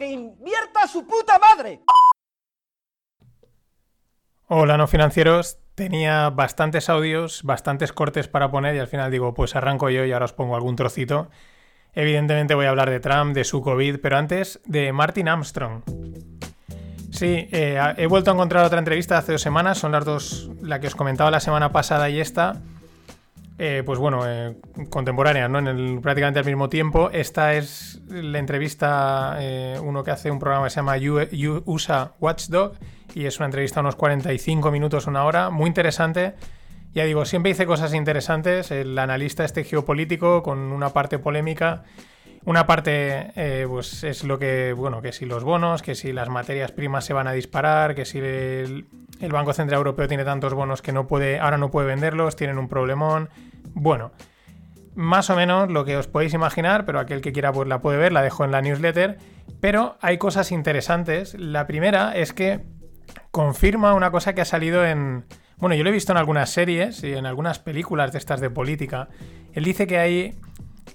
¡Que invierta su puta madre! Hola No Financieros, tenía bastantes audios, bastantes cortes para poner y al final digo, pues arranco yo y ahora os pongo algún trocito. Evidentemente voy a hablar de Trump, de su COVID, pero antes de Martin Armstrong. Sí, eh, he vuelto a encontrar otra entrevista hace dos semanas, son las dos, la que os comentaba la semana pasada y esta. Eh, pues bueno, eh, contemporáneas, ¿no? En el, prácticamente al mismo tiempo. Esta es la entrevista, eh, uno que hace un programa que se llama USA Watchdog, y es una entrevista unos 45 minutos, una hora, muy interesante. Ya digo, siempre hice cosas interesantes. El analista este geopolítico con una parte polémica. Una parte, eh, pues es lo que, bueno, que si los bonos, que si las materias primas se van a disparar, que si el, el Banco Central Europeo tiene tantos bonos que no puede, ahora no puede venderlos, tienen un problemón. Bueno, más o menos lo que os podéis imaginar, pero aquel que quiera pues la puede ver, la dejo en la newsletter. Pero hay cosas interesantes. La primera es que confirma una cosa que ha salido en... Bueno, yo lo he visto en algunas series y en algunas películas de estas de política. Él dice que hay,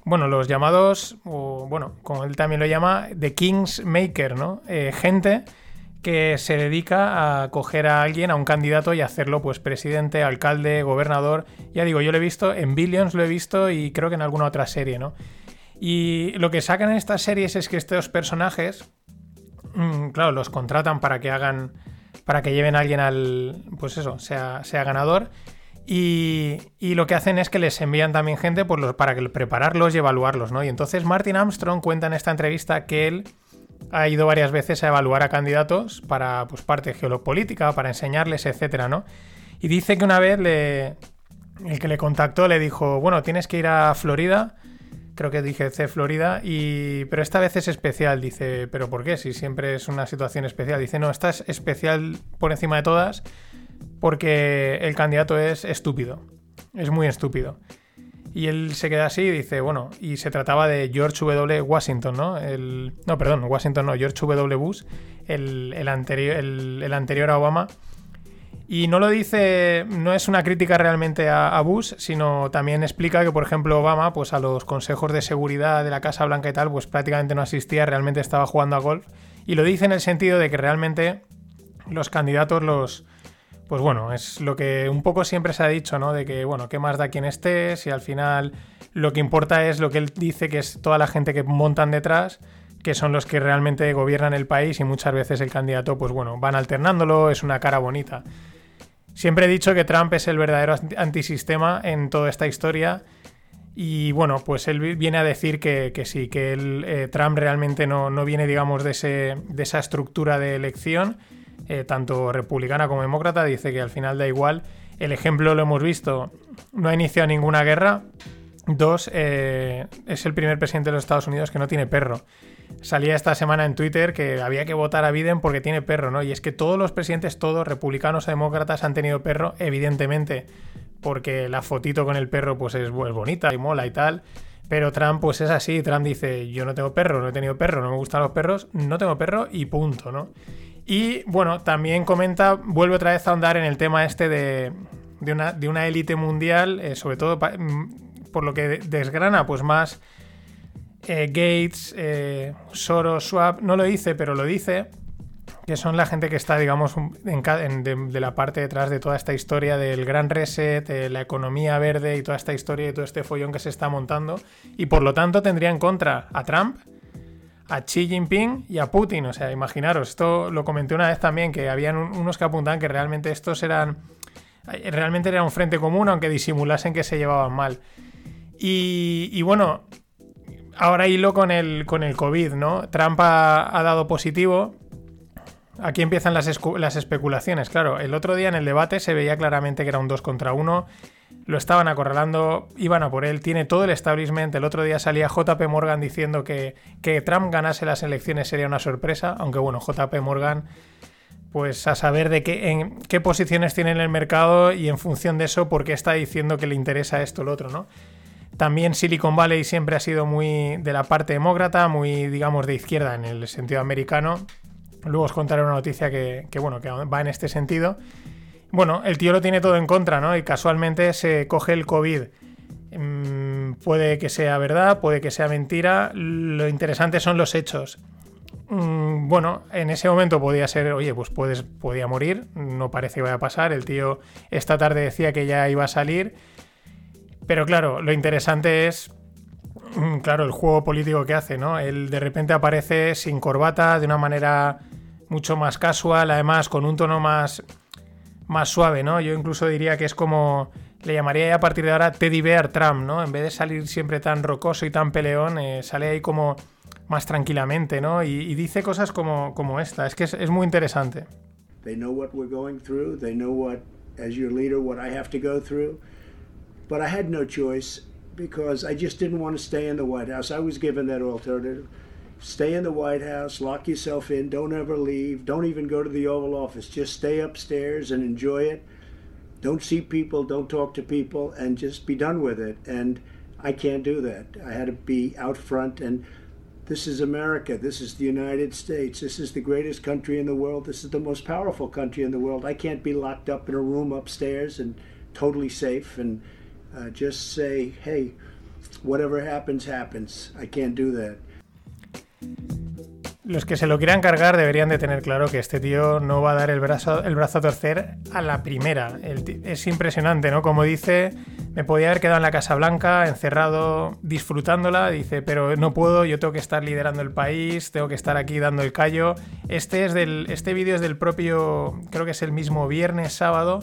bueno, los llamados, o bueno, como él también lo llama, The King's Maker, ¿no? Eh, gente que se dedica a coger a alguien, a un candidato y hacerlo pues presidente, alcalde, gobernador. Ya digo, yo lo he visto, en Billions lo he visto y creo que en alguna otra serie, ¿no? Y lo que sacan en estas series es que estos personajes, mm, claro, los contratan para que hagan, para que lleven a alguien al, pues eso, sea, sea ganador. Y, y lo que hacen es que les envían también gente pues, para que prepararlos y evaluarlos, ¿no? Y entonces Martin Armstrong cuenta en esta entrevista que él ha ido varias veces a evaluar a candidatos para pues, parte geopolítica, para enseñarles, etcétera, ¿no? Y dice que una vez le, el que le contactó le dijo, bueno, tienes que ir a Florida, creo que dije C Florida, y, pero esta vez es especial, dice, pero ¿por qué? Si siempre es una situación especial. Dice, no, esta es especial por encima de todas porque el candidato es estúpido, es muy estúpido. Y él se queda así y dice, bueno, y se trataba de George W. Washington, ¿no? El, no, perdón, Washington no, George W. Bush, el, el anterior, el, el anterior a Obama. Y no lo dice, no es una crítica realmente a, a Bush, sino también explica que, por ejemplo, Obama, pues a los consejos de seguridad de la Casa Blanca y tal, pues prácticamente no asistía, realmente estaba jugando a golf. Y lo dice en el sentido de que realmente los candidatos los... Pues bueno, es lo que un poco siempre se ha dicho, ¿no? De que, bueno, ¿qué más da quien esté? Si al final lo que importa es lo que él dice, que es toda la gente que montan detrás, que son los que realmente gobiernan el país y muchas veces el candidato, pues bueno, van alternándolo, es una cara bonita. Siempre he dicho que Trump es el verdadero antisistema en toda esta historia. Y bueno, pues él viene a decir que, sí, que él, eh, Trump realmente no, no, viene, digamos, de, ese, de esa estructura de elección, eh, tanto republicana como demócrata. Dice que al final da igual. El ejemplo lo hemos visto, no ha iniciado ninguna guerra. Dos, eh, es el primer presidente de los Estados Unidos que no tiene perro. Salía esta semana en Twitter que había que votar a Biden porque tiene perro, ¿no? Y es que todos los presidentes, todos, republicanos o demócratas, han tenido perro, evidentemente, porque la fotito con el perro pues es, bonita y mola y tal. Pero Trump pues es así, Trump dice, yo no tengo perro, no he tenido perro, no me gustan los perros, no tengo perro y punto, ¿no? Y bueno, también comenta, vuelve otra vez a ahondar en el tema este de, una, élite mundial, eh, sobre todo pa, por lo que desgrana, pues más eh, Gates, eh, Soros, Schwab, no lo dice, pero lo dice, que son la gente que está, digamos, de, de, la parte detrás de toda esta historia del gran reset, la economía verde y toda esta historia y todo este follón que se está montando. Y por lo tanto tendría en contra a Trump, a Xi Jinping y a Putin. O sea, imaginaros, esto lo comenté una vez también, que habían unos que apuntaban que realmente estos eran... Realmente era un frente común, aunque disimulasen que se llevaban mal. Y, y bueno, ahora hilo con el, con el COVID, ¿no? Trump ha, ha dado positivo. Aquí empiezan las, las, especulaciones. Claro, el otro día en el debate se veía claramente que era un 2 contra 1. Lo estaban acorralando, iban a por él, tiene todo el establishment. El otro día salía JP Morgan diciendo que, que Trump ganase las elecciones sería una sorpresa, aunque bueno, JP Morgan, pues a saber de qué, en qué posiciones tiene en el mercado y en función de eso, por qué está diciendo que le interesa esto o lo otro, ¿no? También Silicon Valley siempre ha sido muy de la parte demócrata, muy, digamos, de izquierda en el sentido americano. Luego os contaré una noticia que, que bueno, que va en este sentido. Bueno, el tío lo tiene todo en contra, ¿no? Y casualmente se coge el COVID. Mm, puede que sea verdad, puede que sea mentira. Lo interesante son los hechos. Mm, bueno, en ese momento podía ser, oye, pues puedes, podía morir, no parece que vaya a pasar. El tío esta tarde decía que ya iba a salir. Pero claro, lo interesante es, mm, claro, el juego político que hace, ¿no? Él de repente aparece sin corbata, de una manera mucho más casual, además con un tono más más suave, ¿no? Yo incluso diría que es como, le llamaría a partir de ahora Teddy Bear Trump, ¿no? En vez de salir siempre tan rocoso y tan peleón, eh, sale ahí como más tranquilamente, ¿no? Y, dice cosas como, como esta, es que es, es, muy interesante. They know what we're going through, they know what, as your leader, what I have to go through, but I had no choice because I just didn't want to stay in the White House. I was given that alternative. Stay in the White House, lock yourself in, don't ever leave, don't even go to the Oval Office. Just stay upstairs and enjoy it. Don't see people, don't talk to people, and just be done with it. And I can't do that. I had to be out front, and this is America. This is the United States. This is the greatest country in the world. This is the most powerful country in the world. I can't be locked up in a room upstairs and totally safe and uh, just say, hey, whatever happens, happens. I can't do that. Los que se lo quieran cargar deberían de tener claro que este tío no va a dar el brazo, el brazo a torcer a la primera. es impresionante, ¿no? Como dice, me podía haber quedado en la Casa Blanca, encerrado, disfrutándola, dice, pero no puedo, yo tengo que estar liderando el país, tengo que estar aquí dando el callo. Este, es este vídeo es del propio, creo que es el mismo viernes, sábado,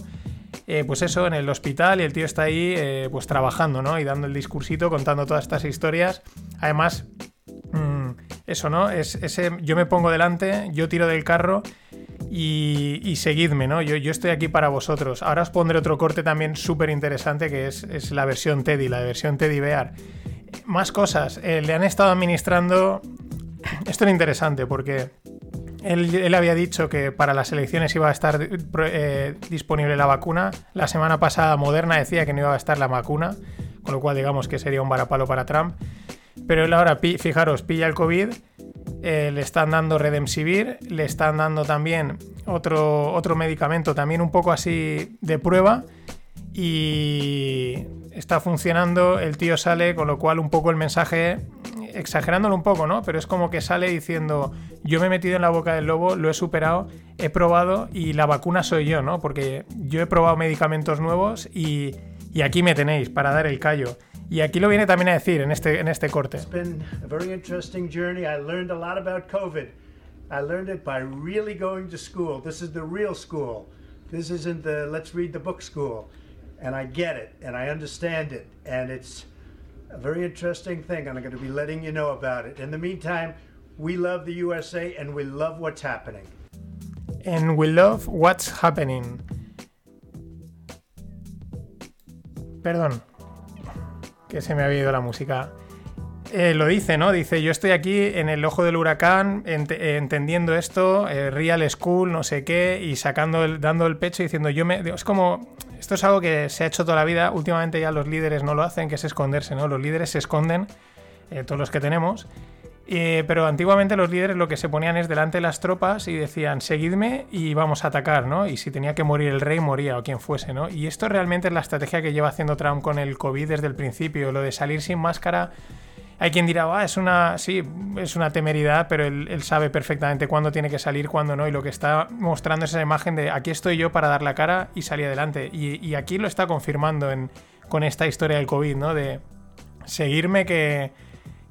eh, pues eso, en el hospital y el tío está ahí eh, pues trabajando, ¿no? Y dando el discursito, contando todas estas historias. Además, eso, ¿no? Es ese, yo me pongo delante, yo tiro del carro y, seguidme, ¿no? Yo, yo, estoy aquí para vosotros. Ahora os pondré otro corte también súper interesante que es, la versión Teddy, la versión Teddy Bear. Más cosas. Eh, le han estado administrando. Esto es interesante porque él, había dicho que para las elecciones iba a estar eh, disponible la vacuna. La semana pasada Moderna decía que no iba a estar la vacuna, con lo cual digamos que sería un varapalo para Trump. Pero él ahora, fijaros, pilla el COVID, eh, le están dando Redemsivir, le están dando también otro, otro medicamento, también un poco así de prueba, y está funcionando, el tío sale, con lo cual un poco el mensaje, exagerándolo un poco, ¿no? Pero es como que sale diciendo, yo me he metido en la boca del lobo, lo he superado, he probado y la vacuna soy yo, ¿no? Porque yo he probado medicamentos nuevos y, y aquí me tenéis para dar el callo. Y aquí lo viene también a decir en este, en este corte. It's been a very interesting journey. I learned a lot about COVID. I learned it by really going to school. This is the real school. This isn't the let's read the book school. And I get it and I understand it. And it's a very interesting thing. And I'm going to be letting you know about it. In the meantime, we love the USA and we love what's happening. And we love what's happening. Perdón, que se me había ido la música. Eh, lo dice, ¿no? Dice, yo estoy aquí en el ojo del huracán, entendiendo esto, eh, real school, no sé qué, y sacando el, dando el pecho y diciendo, yo me... Es como, esto es algo que se ha hecho toda la vida, últimamente ya los líderes no lo hacen, que es esconderse, ¿no? Los líderes se esconden, eh, todos los que tenemos, eh, pero antiguamente los líderes lo que se ponían es delante de las tropas y decían, seguidme y vamos a atacar, ¿no? Y si tenía que morir el rey, moría o quien fuese, ¿no? Y esto realmente es la estrategia que lleva haciendo Trump con el COVID desde el principio, lo de salir sin máscara. Hay quien dirá, ah, es una, sí, es una temeridad, pero él, sabe perfectamente cuándo tiene que salir, cuándo no, y lo que está mostrando es esa imagen de aquí estoy yo para dar la cara y salir adelante. Y, aquí lo está confirmando con esta historia del COVID, ¿no? De seguirme que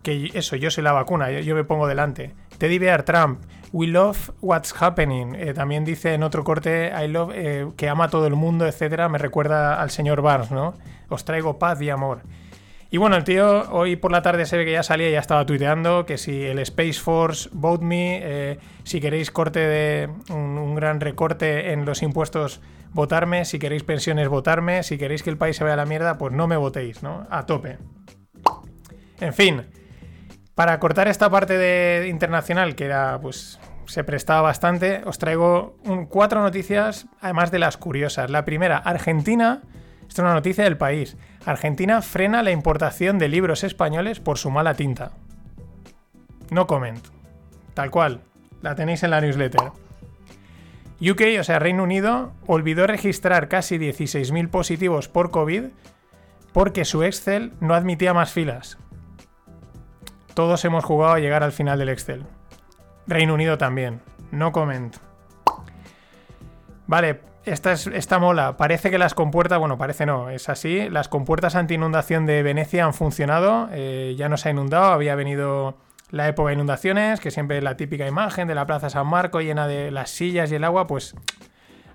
que eso, yo soy la vacuna, yo, me pongo delante. Teddy Bear Trump, we love what's happening. Eh, también dice en otro corte, I love, eh, que ama a todo el mundo, etcétera. Me recuerda al señor Barnes, ¿no? Os traigo paz y amor. Y bueno, el tío hoy por la tarde se ve que ya salía y ya estaba tuiteando que si el Space Force vote me, eh, si queréis corte de un, un, gran recorte en los impuestos, votarme, si queréis pensiones, votarme, si queréis que el país se vaya a la mierda, pues no me votéis, ¿no? A tope. En fin, para cortar esta parte de internacional, que era, pues, se prestaba bastante, os traigo cuatro noticias, además de las curiosas. La primera, Argentina, esto es una noticia del país. Argentina frena la importación de libros españoles por su mala tinta. No comment. Tal cual. La tenéis en la newsletter. UK, o sea, Reino Unido, olvidó registrar casi 16.000 positivos por COVID porque su Excel no admitía más filas. Todos hemos jugado a llegar al final del Excel. Reino Unido también. No comment. Vale, esta, es, esta mola. Parece que las compuertas, bueno, parece no, es así. Las compuertas anti-inundación de Venecia han funcionado. Eh, ya no se ha inundado, había venido la época de inundaciones, que siempre es la típica imagen de la Plaza San Marco llena de las sillas y el agua, pues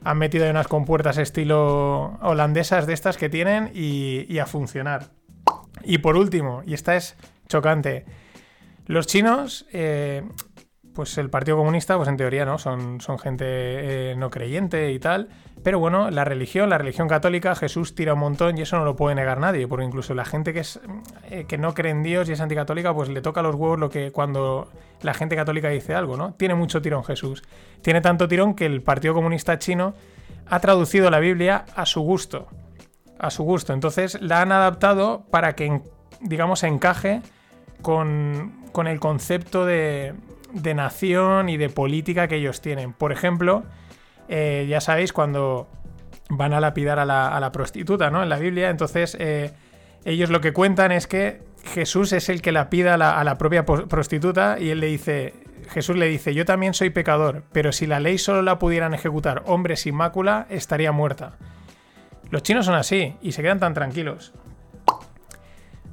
han metido ahí unas compuertas estilo holandesas de estas que tienen y, y a funcionar. Y por último, y esta es chocante, los chinos eh, pues el Partido Comunista, pues en teoría, ¿no? Son, gente eh, no creyente y tal. Pero bueno, la religión, la religión católica, Jesús tira un montón y eso no lo puede negar nadie. Porque incluso la gente que es eh, que no cree en Dios y es anticatólica, pues le toca los huevos lo que cuando la gente católica dice algo, ¿no? Tiene mucho tirón Jesús. Tiene tanto tirón que el Partido Comunista chino ha traducido la Biblia a su gusto. A su gusto. Entonces la han adaptado para que, digamos, encaje con, con el concepto de, nación y de política que ellos tienen. Por ejemplo, eh, ya sabéis, cuando van a lapidar a la, prostituta, ¿no? En la Biblia, entonces eh, ellos lo que cuentan es que Jesús es el que lapida a a la propia prostituta y él le dice, Jesús le dice, yo también soy pecador, pero si la ley solo la pudieran ejecutar hombres sin mácula, estaría muerta. Los chinos son así y se quedan tan tranquilos.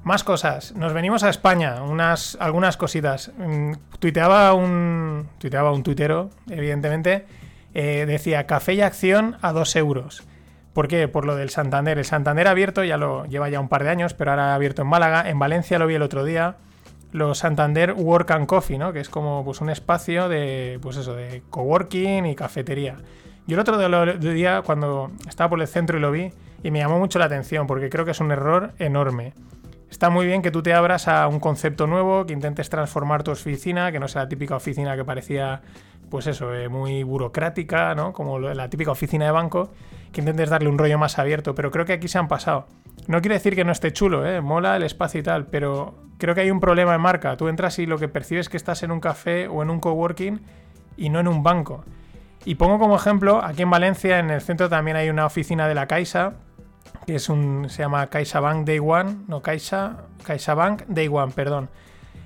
Más cosas. Nos venimos a España. Unas, algunas cositas. Mm, tuiteaba un. Tuiteaba un tuitero, evidentemente. Eh, decía café y acción a 2 euros. ¿Por qué? Por lo del Santander. El Santander abierto, ya lo lleva ya un par de años, pero ahora ha abierto en Málaga. En Valencia lo vi el otro día. Los Santander Work and Coffee, ¿no? Que es como pues, un espacio de. Pues eso, de coworking y cafetería. Yo el otro día, cuando estaba por el centro y lo vi, y me llamó mucho la atención, porque creo que es un error enorme. Está muy bien que tú te abras a un concepto nuevo, que intentes transformar tu oficina, que no sea la típica oficina que parecía, pues eso, eh, muy burocrática, ¿no? Como la típica oficina de banco, que intentes darle un rollo más abierto, pero creo que aquí se han pasado. No quiere decir que no esté chulo, ¿eh? Mola el espacio y tal, pero creo que hay un problema de marca. Tú entras y lo que percibes es que estás en un café o en un coworking y no en un banco. Y pongo como ejemplo, aquí en Valencia, en el centro también hay una oficina de la Caixa, que es un, se llama CaixaBank Day One, no Caixa, CaixaBank Day One, perdón.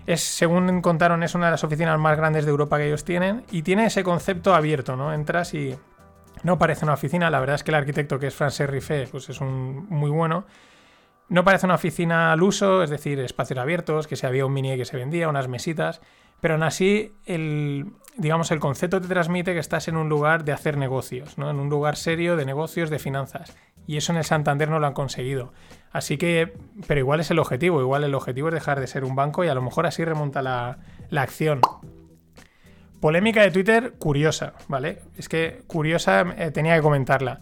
Es, según contaron, es una de las oficinas más grandes de Europa que ellos tienen y tiene ese concepto abierto, ¿no? Entras y no parece una oficina, la verdad es que el arquitecto que es Francis Riffet, pues es un muy bueno. No parece una oficina al uso, es decir, espacios abiertos, que se había un mini que se vendía, unas mesitas, pero aún así el, digamos, el concepto te transmite que estás en un lugar de hacer negocios, ¿no? En un lugar serio de negocios, de finanzas y eso en el Santander no lo han conseguido. Así que, pero igual es el objetivo, igual el objetivo es dejar de ser un banco y a lo mejor así remonta la, acción. Polémica de Twitter curiosa, ¿vale? Es que curiosa eh, tenía que comentarla.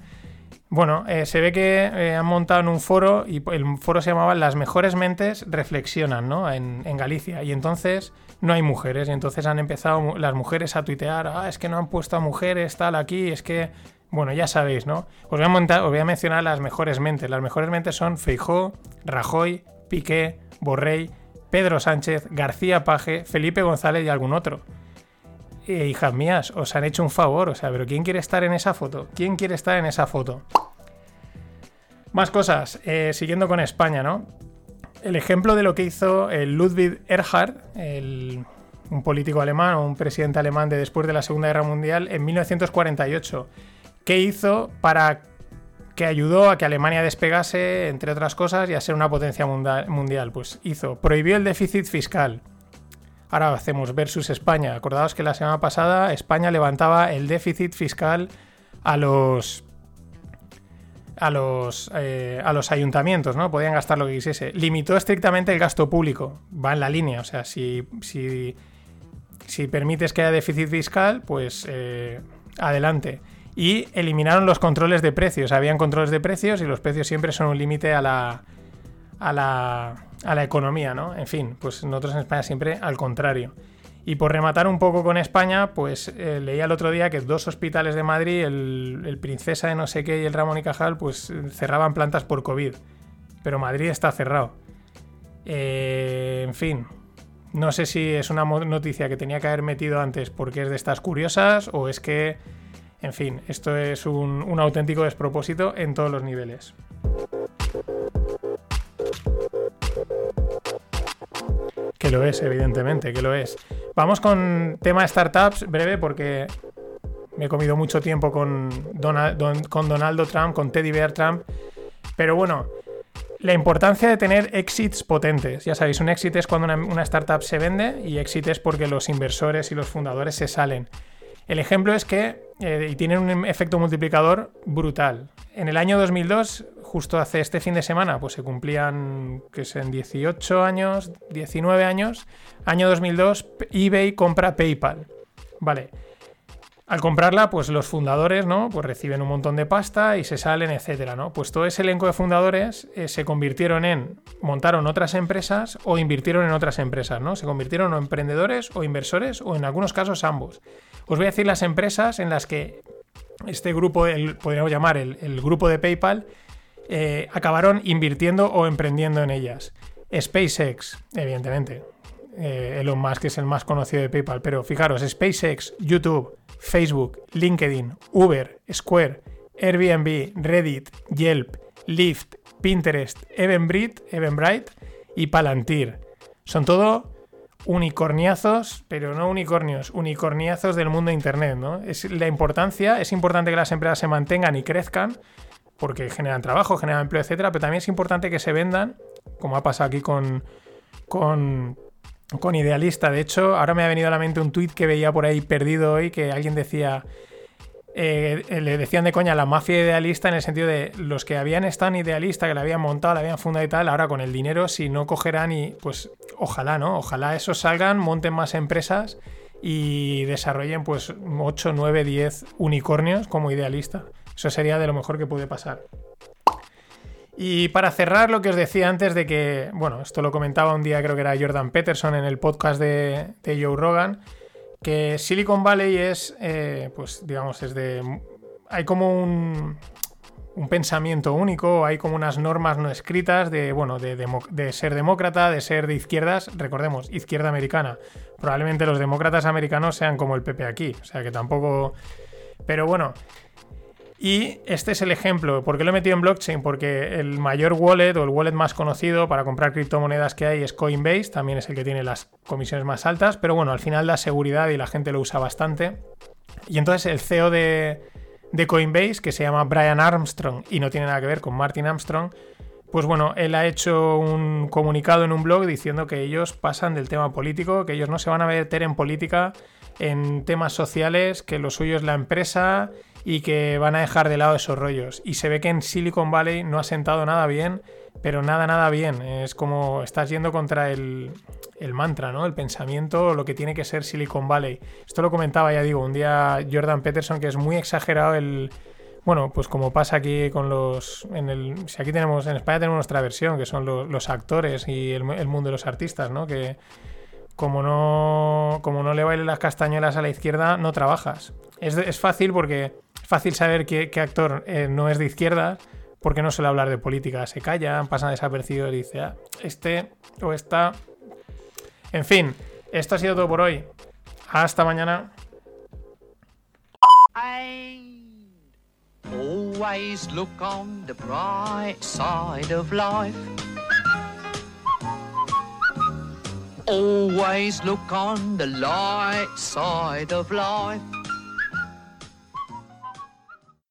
Bueno, eh, se ve que eh, han montado en un foro y el foro se llamaba Las mejores mentes reflexionan, ¿no? En, en, Galicia. Y entonces no hay mujeres. Y entonces han empezado las mujeres a tuitear, ah, es que no han puesto a mujeres, tal, aquí, es que bueno, ya sabéis, ¿no? Os voy, a mencionar las mejores mentes. Las mejores mentes son Feijó, Rajoy, Piqué, Borrell, Pedro Sánchez, García Paje, Felipe González y algún otro. Eh, hijas mías, os han hecho un favor, o sea, pero ¿quién quiere estar en esa foto? ¿Quién quiere estar en esa foto? Más cosas, eh, siguiendo con España, ¿no? El ejemplo de lo que hizo el Ludwig Erhard, un político alemán o un presidente alemán de después de la Segunda Guerra Mundial, en 1948 ¿Qué hizo para que ayudó a que Alemania despegase, entre otras cosas, y a ser una potencia mundial? Pues hizo, prohibió el déficit fiscal. Ahora hacemos versus España. Acordaos que la semana pasada España levantaba el déficit fiscal a los a los, eh, a los ayuntamientos, ¿no? Podían gastar lo que quisiese. Limitó estrictamente el gasto público. Va en la línea. O sea, si, si, si permites que haya déficit fiscal, pues eh, adelante. Y eliminaron los controles de precios. Habían controles de precios y los precios siempre son un límite a la, a la, a la economía, ¿no? En fin, pues nosotros en España siempre al contrario. Y por rematar un poco con España, pues eh, leía el otro día que dos hospitales de Madrid, el, Princesa de no sé qué y el Ramón y Cajal, pues cerraban plantas por COVID. Pero Madrid está cerrado. Eh, en fin, no sé si es una noticia que tenía que haber metido antes porque es de estas curiosas o es que, en fin, esto es un, auténtico despropósito en todos los niveles. Que lo es, evidentemente, que lo es. Vamos con tema startups breve porque me he comido mucho tiempo con, con Donaldo Trump, con Teddy Bear Trump. Pero bueno, la importancia de tener exits potentes. Ya sabéis, un exit es cuando una, startup se vende y exit es porque los inversores y los fundadores se salen. El ejemplo es que, eh, y tienen un efecto multiplicador brutal. En el año 2002 justo hace este fin de semana, pues se cumplían, que en 18 años, 19 años, año 2002, eBay compra PayPal. Vale. Al comprarla, pues los fundadores, ¿no? Pues reciben un montón de pasta y se salen, etcétera, ¿no? Pues todo ese elenco de fundadores eh, se convirtieron en, montaron otras empresas o invirtieron en otras empresas, ¿no? Se convirtieron en emprendedores o inversores o en algunos casos ambos. Os voy a decir las empresas en las que este grupo, el, podríamos llamar el grupo de PayPal, eh, acabaron invirtiendo o emprendiendo en ellas. SpaceX, evidentemente. Eh, Elon Musk es el más conocido de PayPal, pero fijaros, SpaceX, YouTube, Facebook, LinkedIn, Uber, Square, Airbnb, Reddit, Yelp, Lyft, Pinterest, Eventbrite, Eventbrite y Palantir. Son todo unicorniazos, pero no unicornios, unicorniazos del mundo de Internet, ¿no? Es la importancia, es importante que las empresas se mantengan y crezcan, porque generan trabajo, generan empleo, etcétera, pero también es importante que se vendan, como ha pasado aquí con, con, con Idealista. De hecho, ahora me ha venido a la mente un tuit que veía por ahí perdido hoy, que alguien decía, eh, le decían de coña la mafia idealista en el sentido de los que habían estado idealista, que la habían montado, la habían fundado y tal, ahora con el dinero, si no cogerán y pues ojalá, ¿no? Ojalá esos salgan, monten más empresas y desarrollen pues 8, 9, 10 unicornios como idealista. Eso sería de lo mejor que puede pasar. Y para cerrar lo que os decía antes de que, bueno, esto lo comentaba un día, creo que era Jordan Peterson en el podcast de, Joe Rogan, que Silicon Valley es, eh, pues digamos, es de... Hay como un, un pensamiento único, hay como unas normas no escritas de, bueno, de, de, ser demócrata, de ser de izquierdas, recordemos, izquierda americana. Probablemente los demócratas americanos sean como el PP aquí, o sea que tampoco... Pero bueno, y este es el ejemplo. ¿Por qué lo he metido en blockchain? Porque el mayor wallet o el wallet más conocido para comprar criptomonedas que hay es Coinbase, también es el que tiene las comisiones más altas, pero bueno, al final da seguridad y la gente lo usa bastante. Y entonces el CEO de, Coinbase, que se llama Brian Armstrong y no tiene nada que ver con Martin Armstrong, pues bueno, él ha hecho un comunicado en un blog diciendo que ellos pasan del tema político, que ellos no se van a meter en política, en temas sociales, que lo suyo es la empresa y que van a dejar de lado esos rollos. Y se ve que en Silicon Valley no ha sentado nada bien, pero nada, nada bien. Es como estás yendo contra el, mantra, ¿no? El pensamiento, lo que tiene que ser Silicon Valley. Esto lo comentaba, ya digo, un día Jordan Peterson, que es muy exagerado el... Bueno, pues como pasa aquí con los... En el, si aquí tenemos, en España tenemos nuestra versión, que son los, actores y el, mundo de los artistas, ¿no? Que como no, como no le bailen las castañuelas a la izquierda, no trabajas. Es, es fácil porque fácil saber qué, actor eh, no es de izquierda porque no suele hablar de política. Se callan, pasan desapercibidos y dice, ah, este o esta. En fin, esto ha sido todo por hoy. Hasta mañana. Always look on the bright side of life. Always look on the light side of life.